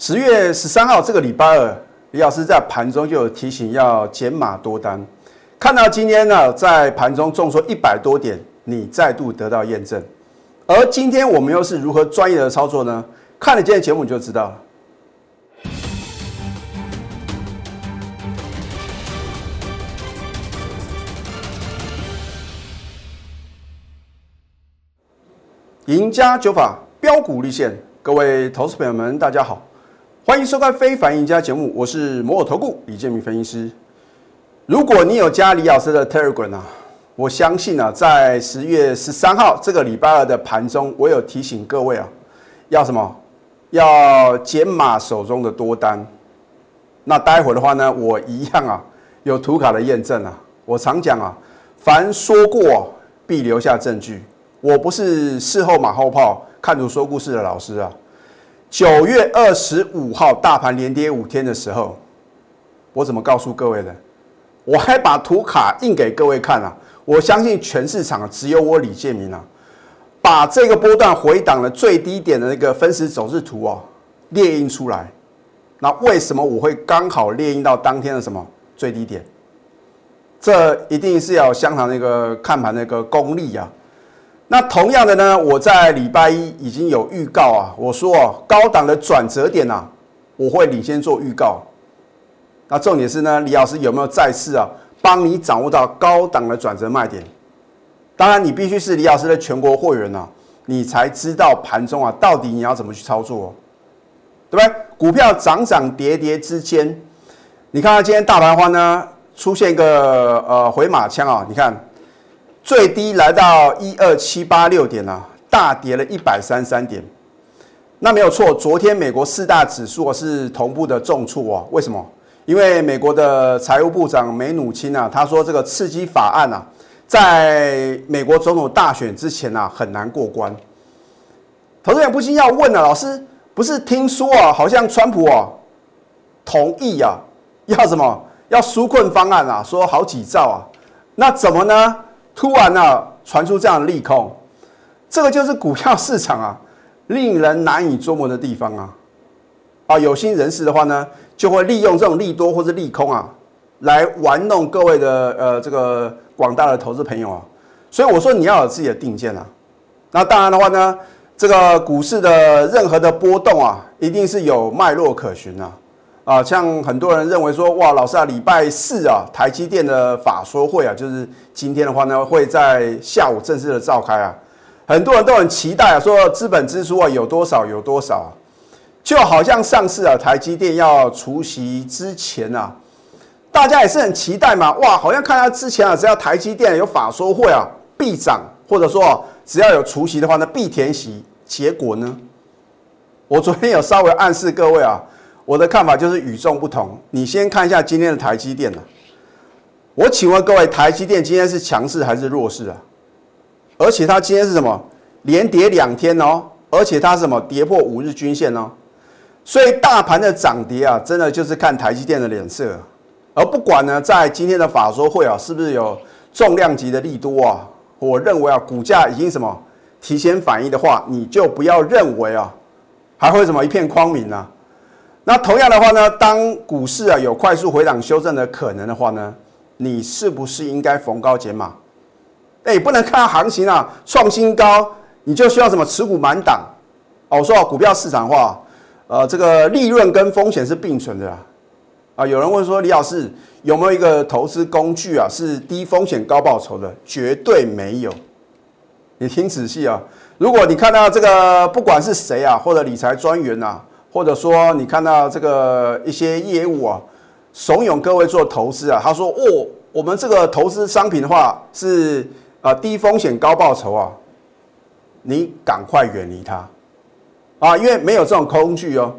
十月十三号这个礼拜二，李老师在盘中就有提醒要减码多单。看到今天呢，在盘中重挫一百多点，你再度得到验证。而今天我们又是如何专业的操作呢？看了今天节目你就知道了。赢家九法标股立现，各位投资朋友们，大家好，欢迎收看《非凡赢家》节目，我是摩尔投顾李建明分析师。如果你有加李老师的 Telegram 啊，我相信啊，在十月十三号这个礼拜二的盘中，我有提醒各位啊，要什么？要减码手中的多单。那待会的话呢，我一样啊，有图卡的验证啊。我常讲啊，凡说过必留下证据。我不是事后马后炮、看图说故事的老师啊。九月二十五号大盘连跌五天的时候，我怎么告诉各位的？我还把图卡印给各位看啊！我相信全市场只有我李建明啊，把这个波段回档的最低点的那个分时走势图啊列印出来。那为什么我会刚好列印到当天的什么最低点？这一定是要相当那个看盘那个功力啊！那同样的呢，我在礼拜一已经有预告啊，我说啊，高档的转折点啊，我会领先做预告。那重点是呢，李老师有没有再次啊，帮你掌握到高档的转折卖点？当然，你必须是李老师的全国会员呐，你才知道盘中啊，到底你要怎么去操作，对不对？股票涨涨跌跌之间，你看到今天大盘花呢出现一个呃回马枪啊，你看。最低来到一二七八六点啊，大跌了一百三三点。那没有错，昨天美国四大指数是同步的重挫哦。为什么？因为美国的财务部长梅努钦啊，他说这个刺激法案啊，在美国总统大选之前啊，很难过关。投资人不禁要问了，老师不是听说啊，好像川普啊同意啊，要什么？要纾困方案啊，说好几兆啊，那怎么呢？突然呢，传出这样的利空，这个就是股票市场啊，令人难以捉摸的地方啊！啊，有心人士的话呢，就会利用这种利多或者利空啊，来玩弄各位的呃这个广大的投资朋友啊。所以我说你要有自己的定见啊。那当然的话呢，这个股市的任何的波动啊，一定是有脉络可循啊。啊，像很多人认为说，哇，老师啊，礼拜四啊，台积电的法说会啊，就是今天的话呢，会在下午正式的召开啊，很多人都很期待啊，说资本支出啊有多少有多少啊，就好像上次啊，台积电要除息之前啊，大家也是很期待嘛，哇，好像看到之前啊，只要台积电有法说会啊，必涨，或者说只要有除息的话呢，必填息，结果呢，我昨天有稍微暗示各位啊。我的看法就是与众不同。你先看一下今天的台积电呢？我请问各位，台积电今天是强势还是弱势啊？而且它今天是什么？连跌两天哦，而且它什么？跌破五日均线哦。所以大盘的涨跌啊，真的就是看台积电的脸色。而不管呢，在今天的法说会啊，是不是有重量级的利多啊？我认为啊，股价已经什么提前反应的话，你就不要认为啊，还会什么一片光明啊？那同样的话呢，当股市啊有快速回档修正的可能的话呢，你是不是应该逢高减码？哎，不能看行情啊创新高，你就需要什么持股满档？哦，我说股票市场化，呃，这个利润跟风险是并存的啊。啊，有人问说李老师有没有一个投资工具啊是低风险高报酬的？绝对没有。你听仔细啊，如果你看到这个不管是谁啊，或者理财专员呐。或者说，你看到这个一些业务啊，怂恿各位做投资啊，他说：“哦，我们这个投资商品的话是啊低风险高报酬啊，你赶快远离它啊，因为没有这种工具哦。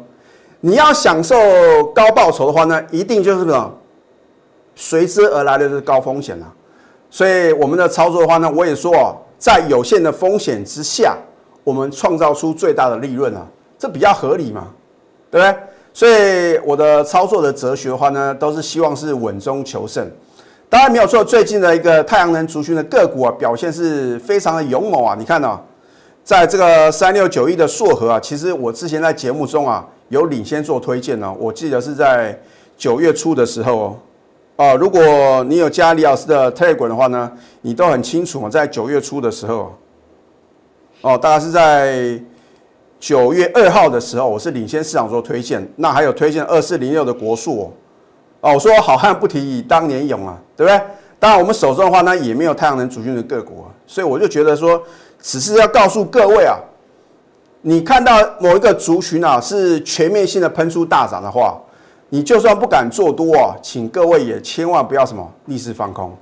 你要享受高报酬的话呢，一定就是什么随之而来的就是高风险啊。所以我们的操作的话呢，我也说啊，在有限的风险之下，我们创造出最大的利润啊，这比较合理嘛。”对不对？所以我的操作的哲学的话呢，都是希望是稳中求胜。当然没有错，最近的一个太阳能族群的个股啊，表现是非常的勇猛啊。你看呢，在这个三六九一的硕和啊，其实我之前在节目中啊，有领先做推荐呢。我记得是在九月初的时候哦。哦，如果你有加李老师的 Telegram 的话呢，你都很清楚在九月初的时候，哦，大概是在九月二号的时候，我是领先市场做推荐。那还有推荐二四零六的国术哦。哦，我说好汉不提当年勇啊，对不对？当然我们手中的话呢，也没有太阳能主军的个股，所以我就觉得说，只是要告诉各位啊，你看到某一个族群啊是全面性的喷出大涨的话。你就算不敢做多啊，请各位也千万不要什么逆势放空。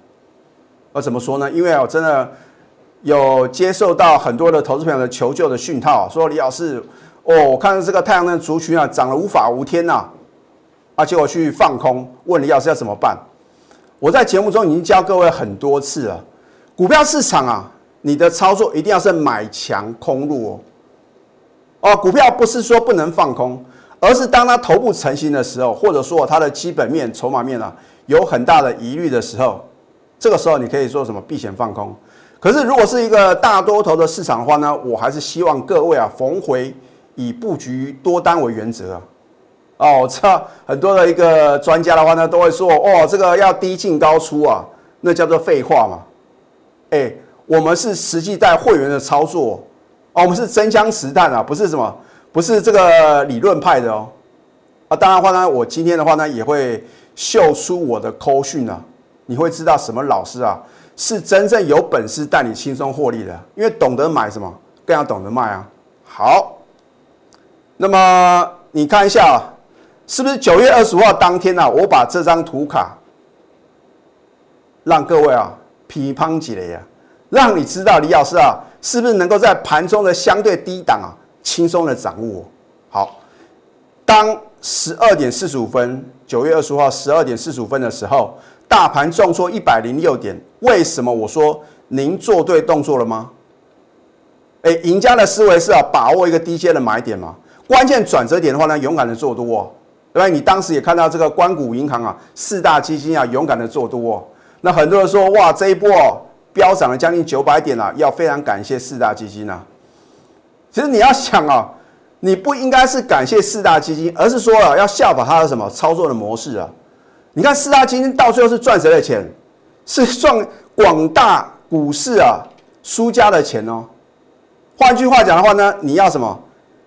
而怎么说呢？因为我真的有接受到很多的投资朋友的求救的讯号，说李老师，哦，我看到这个太阳能族群啊涨了无法无天呐，啊，结果去放空，问李老师要怎么办？我在节目中已经教各位很多次了，股票市场啊，你的操作一定要是买强空入哦。哦，股票不是说不能放空。而是当它头部成型的时候，或者说它的基本面、筹码面啊有很大的疑虑的时候，这个时候你可以做什么避险放空。可是如果是一个大多头的市场的话呢，我还是希望各位啊逢回以布局多单为原则啊。哦，我知道很多的一个专家的话呢都会说，哦，这个要低进高出啊，那叫做废话嘛。哎，我们是实际在会员的操作，哦，我们是真枪实弹啊，不是什么。不是这个理论派的哦，啊，当然话呢，我今天的话呢也会秀出我的扣讯啊，你会知道什么老师啊是真正有本事带你轻松获利的，因为懂得买什么，更要懂得卖啊。好，那么你看一下，是不是九月二十五号当天呢？我把这张图卡让各位啊批判几雷啊，让你知道李老师啊是不是能够在盘中的相对低档啊。轻松的掌握好。当十二点四十五分，九月二十五号十二点四十五分的时候，大盘重挫一百零六点。为什么我说您做对动作了吗？哎，赢家的思维是啊，把握一个低阶的买点嘛。关键转折点的话呢，勇敢的做多。哦对吧？你当时也看到这个关谷银行啊，四大基金啊，勇敢的做多。哦那很多人说哇，这一波哦飙涨了将近九百点啊，要非常感谢四大基金啊。其实你要想啊，你不应该是感谢四大基金，而是说啊，要效仿它的什么操作的模式啊？你看四大基金到最后是赚谁的钱？是赚广大股市啊输家的钱哦。换句话讲的话呢，你要什么？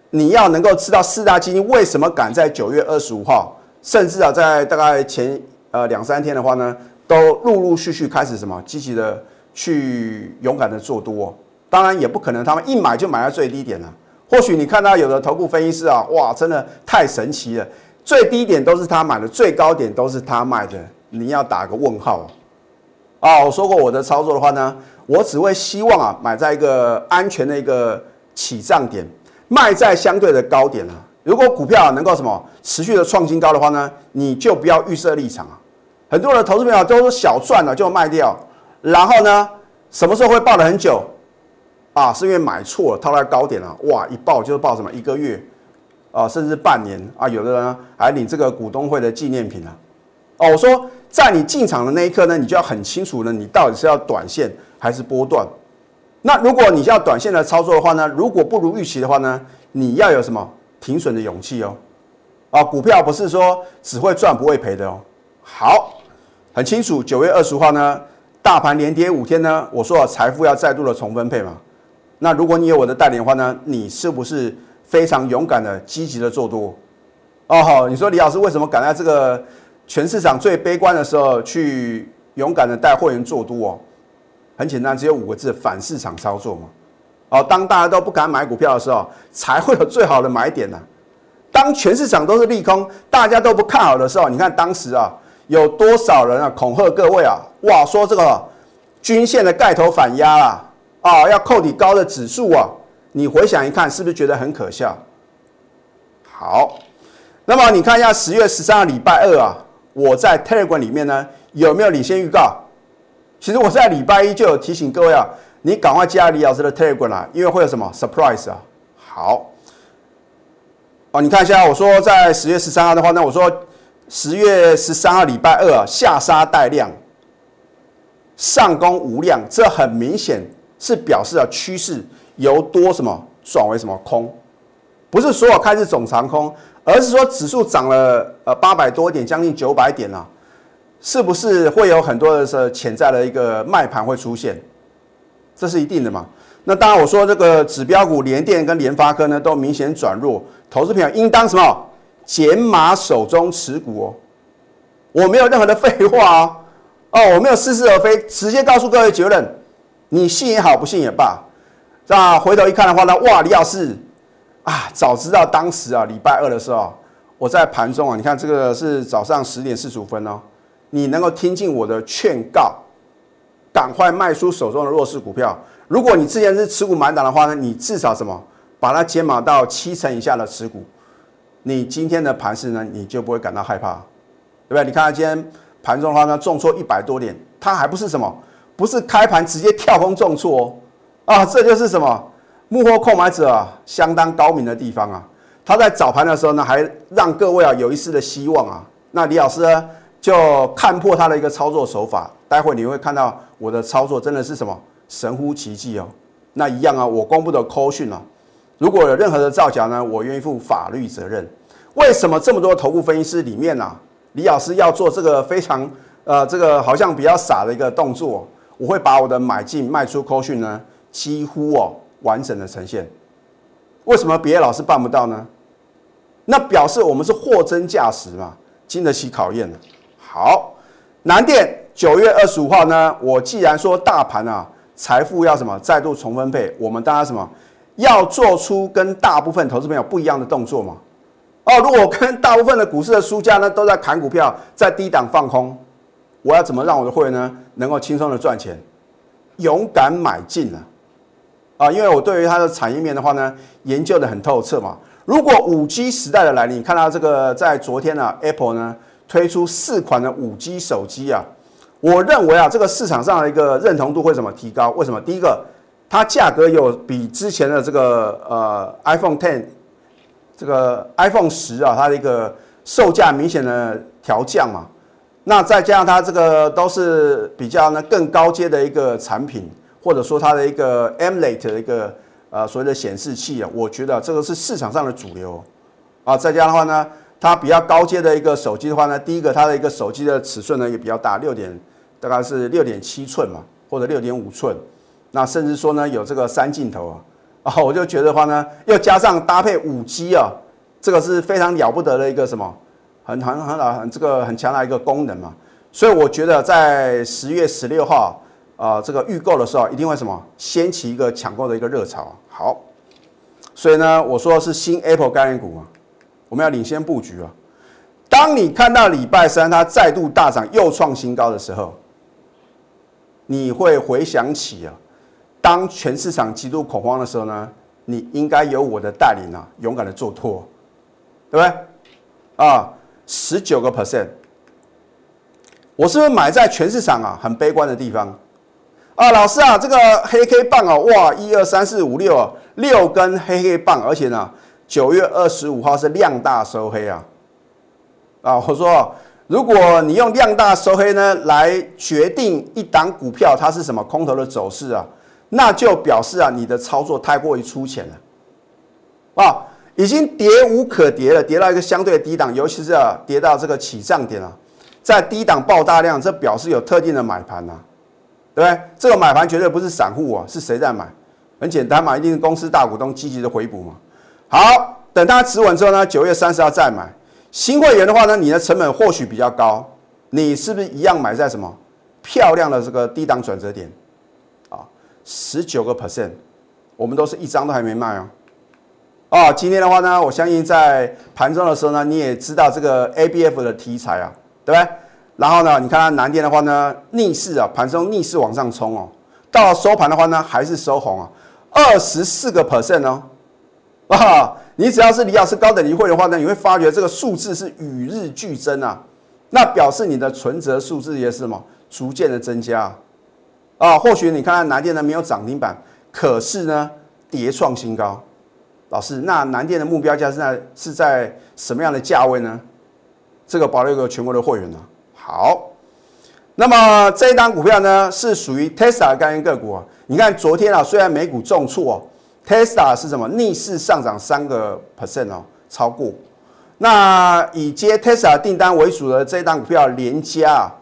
你要能够知道四大基金为什么敢在九月二十五号，甚至啊在大概前呃两三天的话呢，都陆陆续续开始什么积极的去勇敢的做多。当然也不可能，他们一买就买在最低点了。或许你看到有的头部分析师啊，哇，真的太神奇了，最低点都是他买的，最高点都是他卖的，你要打个问号啊！我说过我的操作的话呢，我只会希望啊，买在一个安全的一个起涨点，卖在相对的高点啊。如果股票能够什么持续的创新高的话呢，你就不要预设立场啊。很多的投资朋友都是小赚了就卖掉，然后呢，什么时候会抱了很久？啊，是因为买错了，套在高点了，哇，一报就是报什么一个月，啊，甚至半年啊，有的人还领这个股东会的纪念品啊。哦，我说在你进场的那一刻呢，你就要很清楚呢，你到底是要短线还是波段。那如果你要短线的操作的话呢，如果不如预期的话呢，你要有什么停损的勇气哦。啊，股票不是说只会赚不会赔的哦。好，很清楚，九月二十号呢，大盘连跌五天呢，我说财富要再度的重分配嘛。那如果你有我的带领的话呢，你是不是非常勇敢的、积极的做多？哦，你说李老师为什么敢在这个全市场最悲观的时候去勇敢的带会员做多？哦，很简单，只有五个字：反市场操作嘛。哦，当大家都不敢买股票的时候，才会有最好的买点呢。当全市场都是利空，大家都不看好的时候，你看当时啊，有多少人啊恐吓各位啊？哇，说这个均线的盖头反压啦。啊，要扣底高的指数啊！你回想一看，是不是觉得很可笑？好，那么你看一下十月十三号礼拜二啊，我在 Telegram 里面呢有没有领先预告？其实我在礼拜一就有提醒各位啊，你赶快加李老师的 Telegram 啦，因为会有什么 surprise 啊？好，哦，你看一下，我说在十月十三号的话，那我说十月十三号礼拜二啊，下杀带量，上攻无量，这很明显。是表示了趋势由多什么转为什么空，不是所有开始总长空，而是说指数涨了呃八百多点，将近九百点啊，是不是会有很多的是潜在的一个卖盘会出现？这是一定的嘛？那当然我说这个指标股联电跟联发科呢都明显转弱，投资朋友应当什么减码手中持股哦。我没有任何的废话哦，哦，我没有似是而非，直接告诉各位结论，你信也好，不信也罢。那回头一看的话呢，哇，李老师啊，早知道当时啊，礼拜二的时候，我在盘中啊，你看这个是早上十点四十五分哦，你能够听进我的劝告，赶快卖出手中的弱势股票。如果你之前是持股满档的话呢，你至少什么，把它减码到七成以下的持股，你今天的盘势呢，你就不会感到害怕。对不对？你看今天盘中的话呢，重挫一百多点，它还不是什么？不是开盘直接跳空重挫哦，啊，这就是什么？幕后购买者啊，相当高明的地方啊。他在早盘的时候呢，还让各位啊有一丝的希望啊。那李老师呢，就看破他的一个操作手法。待会你会看到我的操作真的是什么神乎其技哦。那一样啊，我公布的扣讯啊，如果有任何的造假呢，我愿意负法律责任。为什么这么多头部分析师里面呢？李老师要做这个非常呃，这个好像比较傻的一个动作，我会把我的买进卖出扣讯呢，几乎哦完整的呈现。为什么别的老师办不到呢？那表示我们是货真价实嘛，经得起考验的。好，南电九月二十五号呢，我既然说大盘啊，财富要什么再度重分配，我们当然什么要做出跟大部分投资朋友不一样的动作嘛。哦，如果跟大部分的股市的输家呢都在砍股票，在低档放空，我要怎么让我的会员呢能够轻松的赚钱？勇敢买进啊！啊，因为我对于它的产业面的话呢，研究的很透彻嘛。如果五 G 时代的来临，看到这个在昨天呢，Apple 呢推出四款的五 G 手机啊，我认为啊，这个市场上的一个认同度会怎么提高？为什么？第一个，它价格有比之前的这个呃 iPhone Ten。这个 iPhone 十啊，它的一个售价明显的调降嘛，那再加上它这个都是比较呢更高阶的一个产品，或者说它的一个 AMOLED 的一个呃所谓的显示器啊，我觉得这个是市场上的主流啊。再加的话呢，它比较高阶的一个手机的话呢，第一个它的一个手机的尺寸呢也比较大，六点大概是六点七寸嘛，或者六点五寸，那甚至说呢有这个三镜头啊。啊，我就觉得话呢，又加上搭配五 G 啊，这个是非常了不得的一个什么，很很很很这个很强的一个功能嘛。所以我觉得在十月十六号啊，这个预购的时候一定会什么掀起一个抢购的一个热潮。好，所以呢，我说是新 Apple 概念股嘛，我们要领先布局啊。当你看到礼拜三它再度大涨又创新高的时候，你会回想起啊。当全市场极度恐慌的时候呢，你应该有我的带领啊，勇敢的做多，对不对？啊，十九个 percent，我是不是买在全市场啊很悲观的地方？啊，老师啊，这个黑 K 棒啊，哇，一二三四五六啊六根黑 K 棒，而且呢，九月二十五号是量大收黑啊，啊，我说，如果你用量大收黑呢来决定一档股票它是什么空头的走势啊？那就表示啊，你的操作太过于粗浅了，啊，已经跌无可跌了，跌到一个相对低档，尤其是啊，跌到这个起涨点啊，在低档爆大量，这表示有特定的买盘呐，对不对？这个买盘绝对不是散户啊，是谁在买？很简单嘛，一定是公司大股东积极的回补嘛。好，等它持稳之后呢，九月三十号再买。新会员的话呢，你的成本或许比较高，你是不是一样买在什么漂亮的这个低档转折点啊？十九个 percent，我们都是一张都还没卖哦。哦，今天的话呢，我相信在盘中的时候呢，你也知道这个 ABF 的题材啊，对不对？然后呢，你看它南电的话呢，逆势啊，盘中逆势往上冲哦，到收盘的话呢，还是收红啊，二十四个 percent 哦。啊，你只要是李老师高等级会的话呢，你会发觉这个数字是与日俱增啊，那表示你的存折数字也是什么，逐渐的增加。啊，啊或许你看看南电呢没有涨停板，可是呢跌创新高。老师，那南电的目标价是在是在什么样的价位呢？这个保留给全国的会员呢。好，那么这一单股票呢是属于 Tesla 概念个股啊。你看昨天啊，虽然美股重挫哦，Tesla 是什么逆势上涨三个 percent 哦，超过。那以接 Tesla 订单为主的这一档股票连加啊，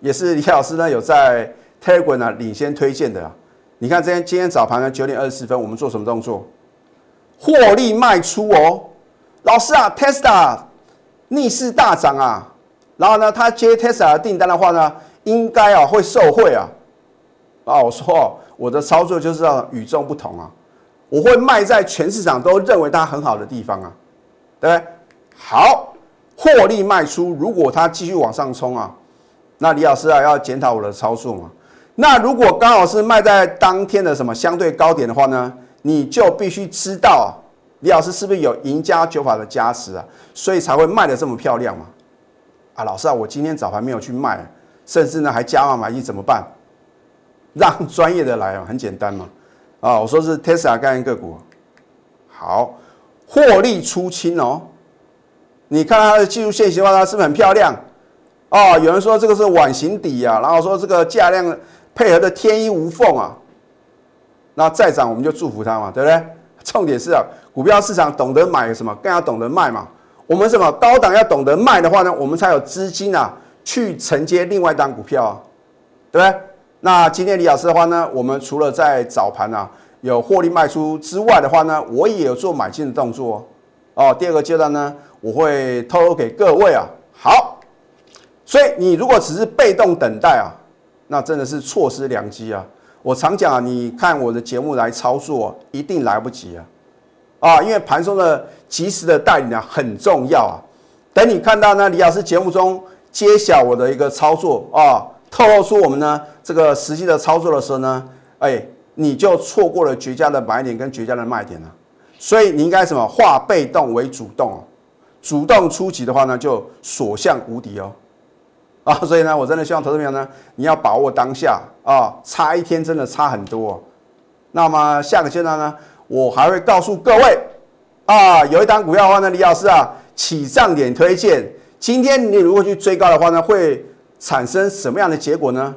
也是李老师呢有在 Telegram 呢领先推荐的。你看，今天今天早盘呢九点二十四分，我们做什么动作？获利卖出哦，老师啊，Tesla 逆势大涨啊，然后呢，他接 Tesla 的订单的话呢，应该啊会受惠啊。啊，我说我的操作就是要与众不同啊，我会卖在全市场都认为它很好的地方啊，对不对？好，获利卖出，如果它继续往上冲啊，那李老师啊要检讨我的操作嘛。那如果刚好是卖在当天的什么相对高点的话呢，你就必须知道李老师是不是有赢家九法的加持啊，所以才会卖的这么漂亮嘛。啊，老师啊，我今天早盘没有去卖，甚至呢还加码买进，怎么办？让专业的来啊，很简单嘛。啊，我说是 Tesla 概念个股，好，获利出清哦。你看它的技术线型的话，它是不是很漂亮？哦，有人说这个是碗形底啊，然后说这个价量配合的天衣无缝啊。那再涨我们就祝福它嘛，对不对？重点是啊，股票市场懂得买什么，更要懂得卖嘛。我们什么高档要懂得卖的话呢，我们才有资金啊去承接另外一档股票啊，对不对？那今天李老师的话呢，我们除了在早盘啊有获利卖出之外的话呢，我也有做买进的动作哦。第二个阶段呢，我会透露给各位啊。好，所以你如果只是被动等待啊，那真的是错失良机啊。我常讲啊，你看我的节目来操作，一定来不及啊啊，因为盘中的及时的带领啊很重要啊。等你看到呢，李老师节目中揭晓我的一个操作啊。透露出我们呢这个实际的操作的时候呢，哎，你就错过了绝佳的买点跟绝佳的卖点了。所以你应该什么化被动为主动哦，主动出击的话呢，就所向无敌哦。啊，所以呢，我真的希望投资朋友呢，你要把握当下啊，差一天真的差很多。那么下个阶段呢，我还会告诉各位啊，有一档股票的话呢，李老师啊，起涨点推荐，今天你如果去追高的话呢，会。产生什么样的结果呢？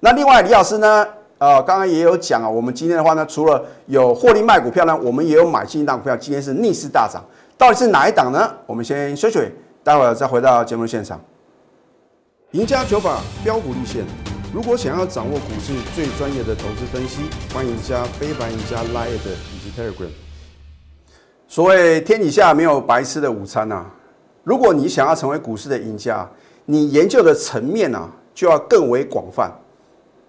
那另外李老师呢？呃，刚刚也有讲啊，我们今天的话呢，除了有获利卖股票呢，我们也有买进一档股票，今天是逆势大涨，到底是哪一档呢？我们先休息，待会儿再回到节目现场。赢家九法标股立线，如果想要掌握股市最专业的投资分析，欢迎加非凡、赢家 Line Telegram。所谓天底下没有白吃的午餐呐，如果你想要成为股市的赢家。你研究的层面呢，就要更为广泛，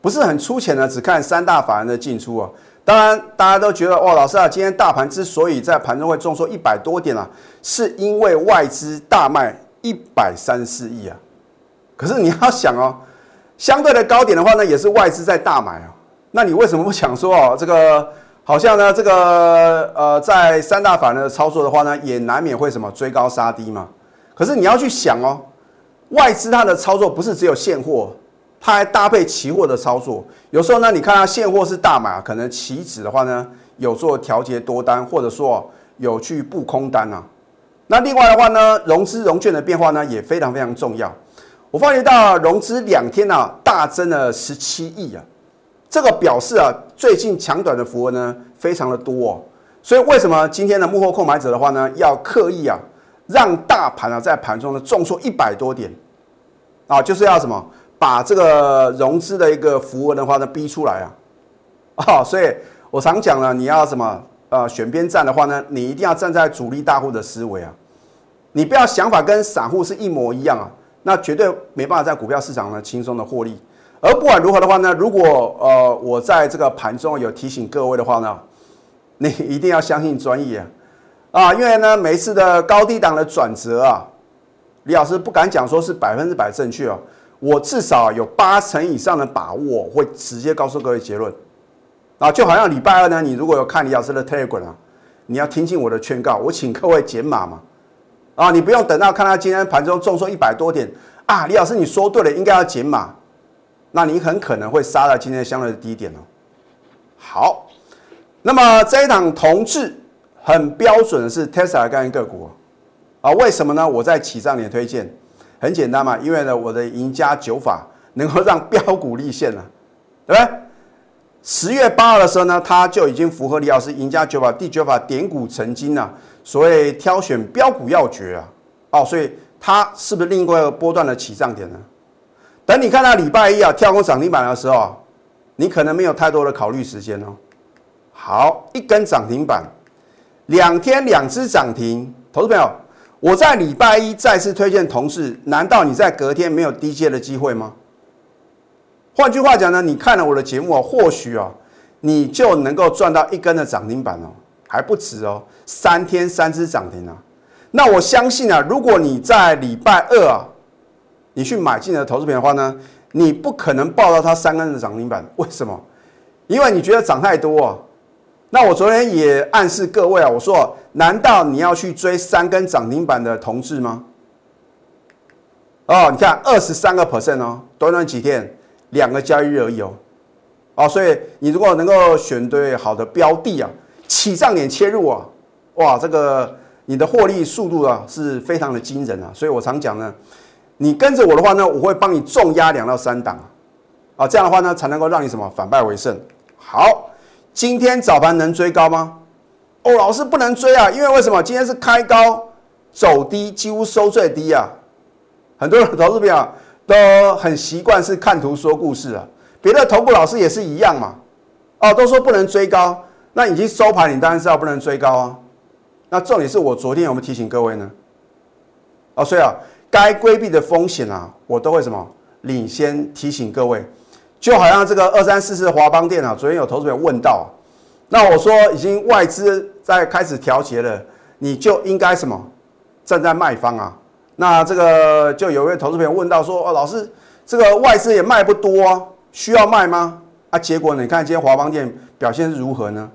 不是很粗浅的，只看三大法人的进出啊。当然，大家都觉得哇，老师啊，今天大盘之所以在盘中会重挫一百多点啊，是因为外资大卖一百三四亿啊。可是你要想哦，相对的高点的话呢，也是外资在大买啊。那你为什么不想说哦，这个好像呢，这个呃，在三大法人的操作的话呢，也难免会什么追高杀低嘛。可是你要去想哦。外资它的操作不是只有现货，它还搭配期货的操作。有时候呢，你看它现货是大买，可能期指的话呢有做调节多单，或者说有去布空单啊。那另外的话呢，融资融券的变化呢也非常非常重要。我发觉到融资两天啊大增了十七亿啊，这个表示啊最近强短的符文呢非常的多哦。所以为什么今天的幕后购买者的话呢要刻意啊？让大盘啊在盘中呢重挫一百多点，啊，就是要什么把这个融资的一个符文的话呢逼出来啊，啊，所以我常讲了，你要什么呃选边站的话呢，你一定要站在主力大户的思维啊，你不要想法跟散户是一模一样啊，那绝对没办法在股票市场呢轻松的获利。而不管如何的话呢，如果呃我在这个盘中有提醒各位的话呢，你一定要相信专业啊。啊，因为呢，每一次的高低档的转折啊，李老师不敢讲说是百分之百正确哦，我至少有八成以上的把握会直接告诉各位结论。啊，就好像礼拜二呢，你如果有看李老师的 Telegram 啊，你要听进我的劝告，我请各位减码嘛。啊，你不用等到看他今天盘中重挫一百多点啊，李老师你说对了，应该要减码，那你很可能会杀到今天相对的低点哦。好，那么这一档同志。很标准的是 Tesla 概念个股啊？为什么呢？我在起涨点推荐，很简单嘛，因为呢，我的赢家九法能够让标股立现了，对不对？十月八号的时候呢，它就已经符合李老师赢家九法第九法点股成金啊，所谓挑选标股要诀啊，哦，所以它是不是另一个波段的起涨点呢？等你看到礼拜一啊跳空涨停板的时候，你可能没有太多的考虑时间哦。好，一根涨停板，两天两只涨停，投资朋友，我在礼拜一再次推荐同事，难道你在隔天没有低阶的机会吗？换句话讲呢，你看了我的节目啊，或许啊，你就能够赚到一根的涨停板哦，还不止哦，三天三只涨停啊。那我相信啊，如果你在礼拜二啊。你去买进的投资品的话呢，你不可能报到它三根的涨停板，为什么？因为你觉得涨太多啊。那我昨天也暗示各位啊，我说，难道你要去追三根涨停板的同志吗？哦，你看二十三个 percent 哦，短短几天，两个交易日而已哦。哦，所以你如果能够选对好的标的啊，起涨点切入啊，哇，这个你的获利速度啊是非常的惊人啊。所以我常讲呢。你跟着我的话呢，我会帮你重压两到三档，啊，这样的话呢，才能够让你什么反败为胜。好，今天早盘能追高吗？哦，老师不能追啊，因为为什么？今天是开高走低，几乎收最低啊。很多投资友都很习惯是看图说故事啊，别的投顾老师也是一样嘛。哦，都说不能追高，那已经收盘，你当然知道不能追高啊。那重点是我昨天有没有提醒各位呢？哦，所以啊。该规避的风险啊，我都会什么领先提醒各位，就好像这个二三四四华邦电啊，昨天有投资者问到，那我说已经外资在开始调节了，你就应该什么站在卖方啊？那这个就有一位投资朋友问到说，哦，老师，这个外资也卖不多啊，需要卖吗？啊，结果你看今天华邦电表现是如何呢？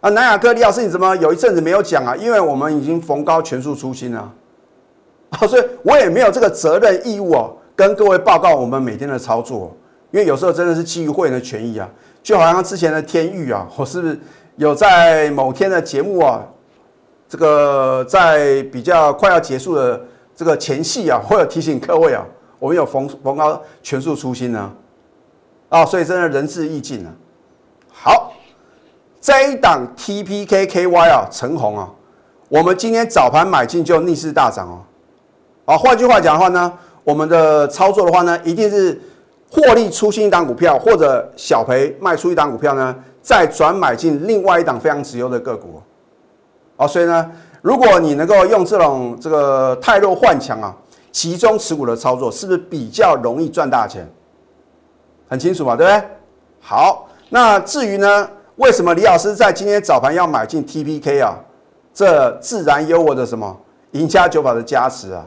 啊，南亚科李老师，你怎么有一阵子没有讲啊？因为我们已经逢高全数出清了。所以我也没有这个责任义务哦，跟各位报告我们每天的操作，因为有时候真的是基于会员的权益啊，就好像之前的天域啊，我是不是有在某天的节目啊，这个在比较快要结束的这个前戏啊，我有提醒各位啊，我们有逢逢高全数出新呢，啊，所以真的仁至义尽啊。好，这一档 TPKKY 啊，陈红啊，我们今天早盘买进就逆势大涨哦。啊，换句话讲的话呢，我们的操作的话呢，一定是获利出新一档股票，或者小赔卖出一档股票呢，再转买进另外一档非常值优的个股。啊，所以呢，如果你能够用这种这个太弱换强啊，集中持股的操作，是不是比较容易赚大钱？很清楚嘛，对不对？好，那至于呢，为什么李老师在今天早盘要买进 TPK 啊？这自然有我的什么赢家九法的加持啊！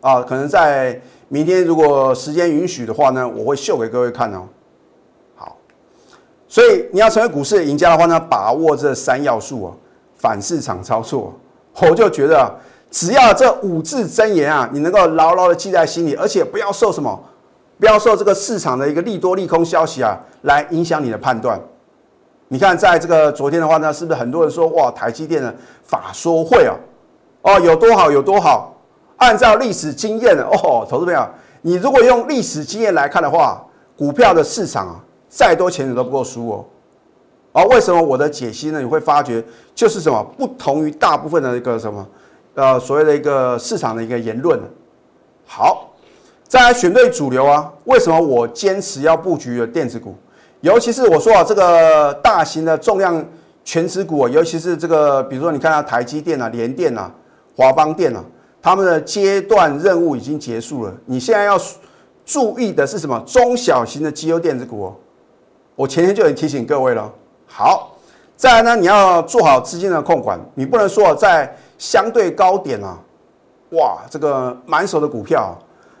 啊，可能在明天如果时间允许的话呢，我会秀给各位看哦。好，所以你要成为股市的赢家的话呢，把握这三要素啊，反市场操作，我就觉得只要这五字真言啊，你能够牢牢的记在心里，而且不要受什么，不要受这个市场的一个利多利空消息啊，来影响你的判断。你看，在这个昨天的话呢，是不是很多人说哇，台积电的法说会啊，哦，有多好有多好。按照历史经验哦，投资朋友，你如果用历史经验来看的话，股票的市场啊，再多钱你都不够输哦。而为什么我的解析呢？你会发觉就是什么不同于大部分的一个什么呃所谓的一个市场的一个言论。好，再来选对主流啊。为什么我坚持要布局的电子股？尤其是我说啊，这个大型的重量全值股，尤其是这个，比如说你看下台积电啊、联电啊、华邦电啊。他们的阶段任务已经结束了，你现在要注意的是什么？中小型的机优电子股哦。我前天就已经提醒各位了。好，再来呢，你要做好资金的控管，你不能说在相对高点啊，哇，这个满手的股票，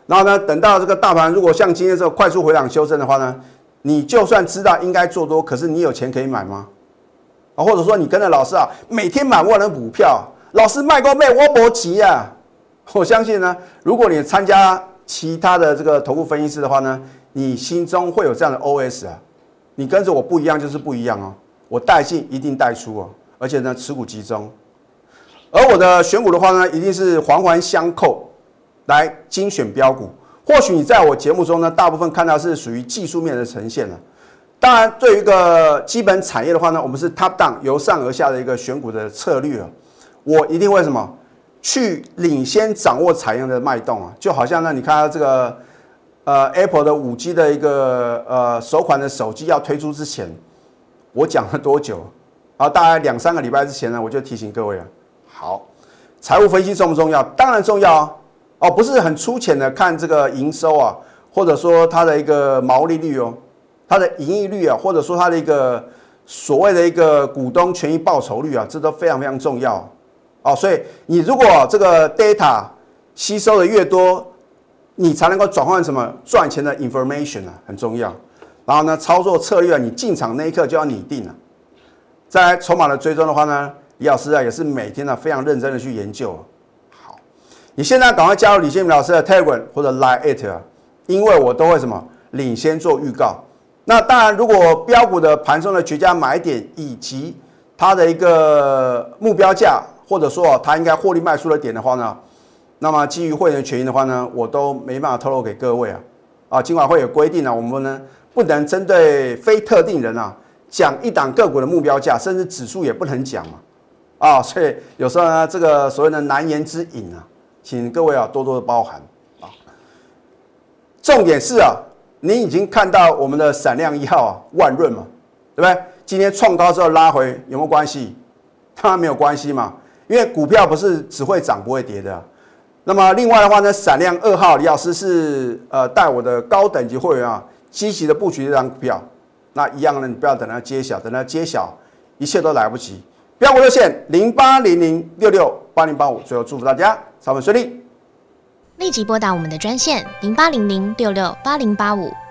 然后呢，等到这个大盘如果像今天这个快速回档修正的话呢，你就算知道应该做多，可是你有钱可以买吗？啊，或者说你跟着老师啊，每天买万的股票，老师卖过卖？我不急啊。我相信呢，如果你参加其他的这个头部分析师的话呢，你心中会有这样的 OS 啊，你跟着我不一样就是不一样哦，我带进一定带出哦，而且呢持股集中，而我的选股的话呢，一定是环环相扣来精选标股。或许你在我节目中呢，大部分看到是属于技术面的呈现了，当然，对于一个基本产业的话呢，我们是 top down 由上而下的一个选股的策略啊。我一定会什么去领先掌握产业的脉动啊，就好像呢，你看这个呃 Apple 的五 G 的一个呃首款的手机要推出之前，我讲了多久啊？大概两三个礼拜之前呢，我就提醒各位啊。好，财务分析重不重要？当然重要啊。哦，不是很粗浅的看这个营收啊，或者说它的一个毛利率哦。它的盈利率啊，或者说它的一个所谓的一个股东权益报酬率啊，这都非常非常重要哦。所以你如果这个 data 吸收的越多，你才能够转换什么赚钱的 information 啊，很重要。然后呢，操作策略啊你进场那一刻就要拟定了。在筹码的追踪的话呢，李老师啊也是每天呢非常认真的去研究。好，你现在赶快加入李建明老师的 Telegram 或者 Line it 啊，因为我都会什么领先做预告。那当然，如果标股的盘中的绝佳买点以及它的一个目标价，或者说它应该获利卖出的点的话呢，那么基于会员权益的话呢，我都没办法透露给各位啊。啊，今晚会有规定呢，我们呢不能针对非特定人啊讲一档个股的目标价，甚至指数也不能讲嘛。啊，所以有时候呢，这个所谓的难言之隐啊，请各位啊多多的包涵啊。重点是啊。你已经看到我们的闪亮一号啊，万润嘛，对不对？今天创高之后拉回有没有关系？当然没有关系嘛，因为股票不是只会涨不会跌的。那么另外的话呢，闪亮二号李老师是呃带我的高等级会员啊，积极的布局这张股票。那一样呢，你不要等它揭晓，等它揭晓一切都来不及。标股热线零八零零六六八零八五，最后祝福大家上班顺利。立即拨打我们的专线零八零零六六八零八五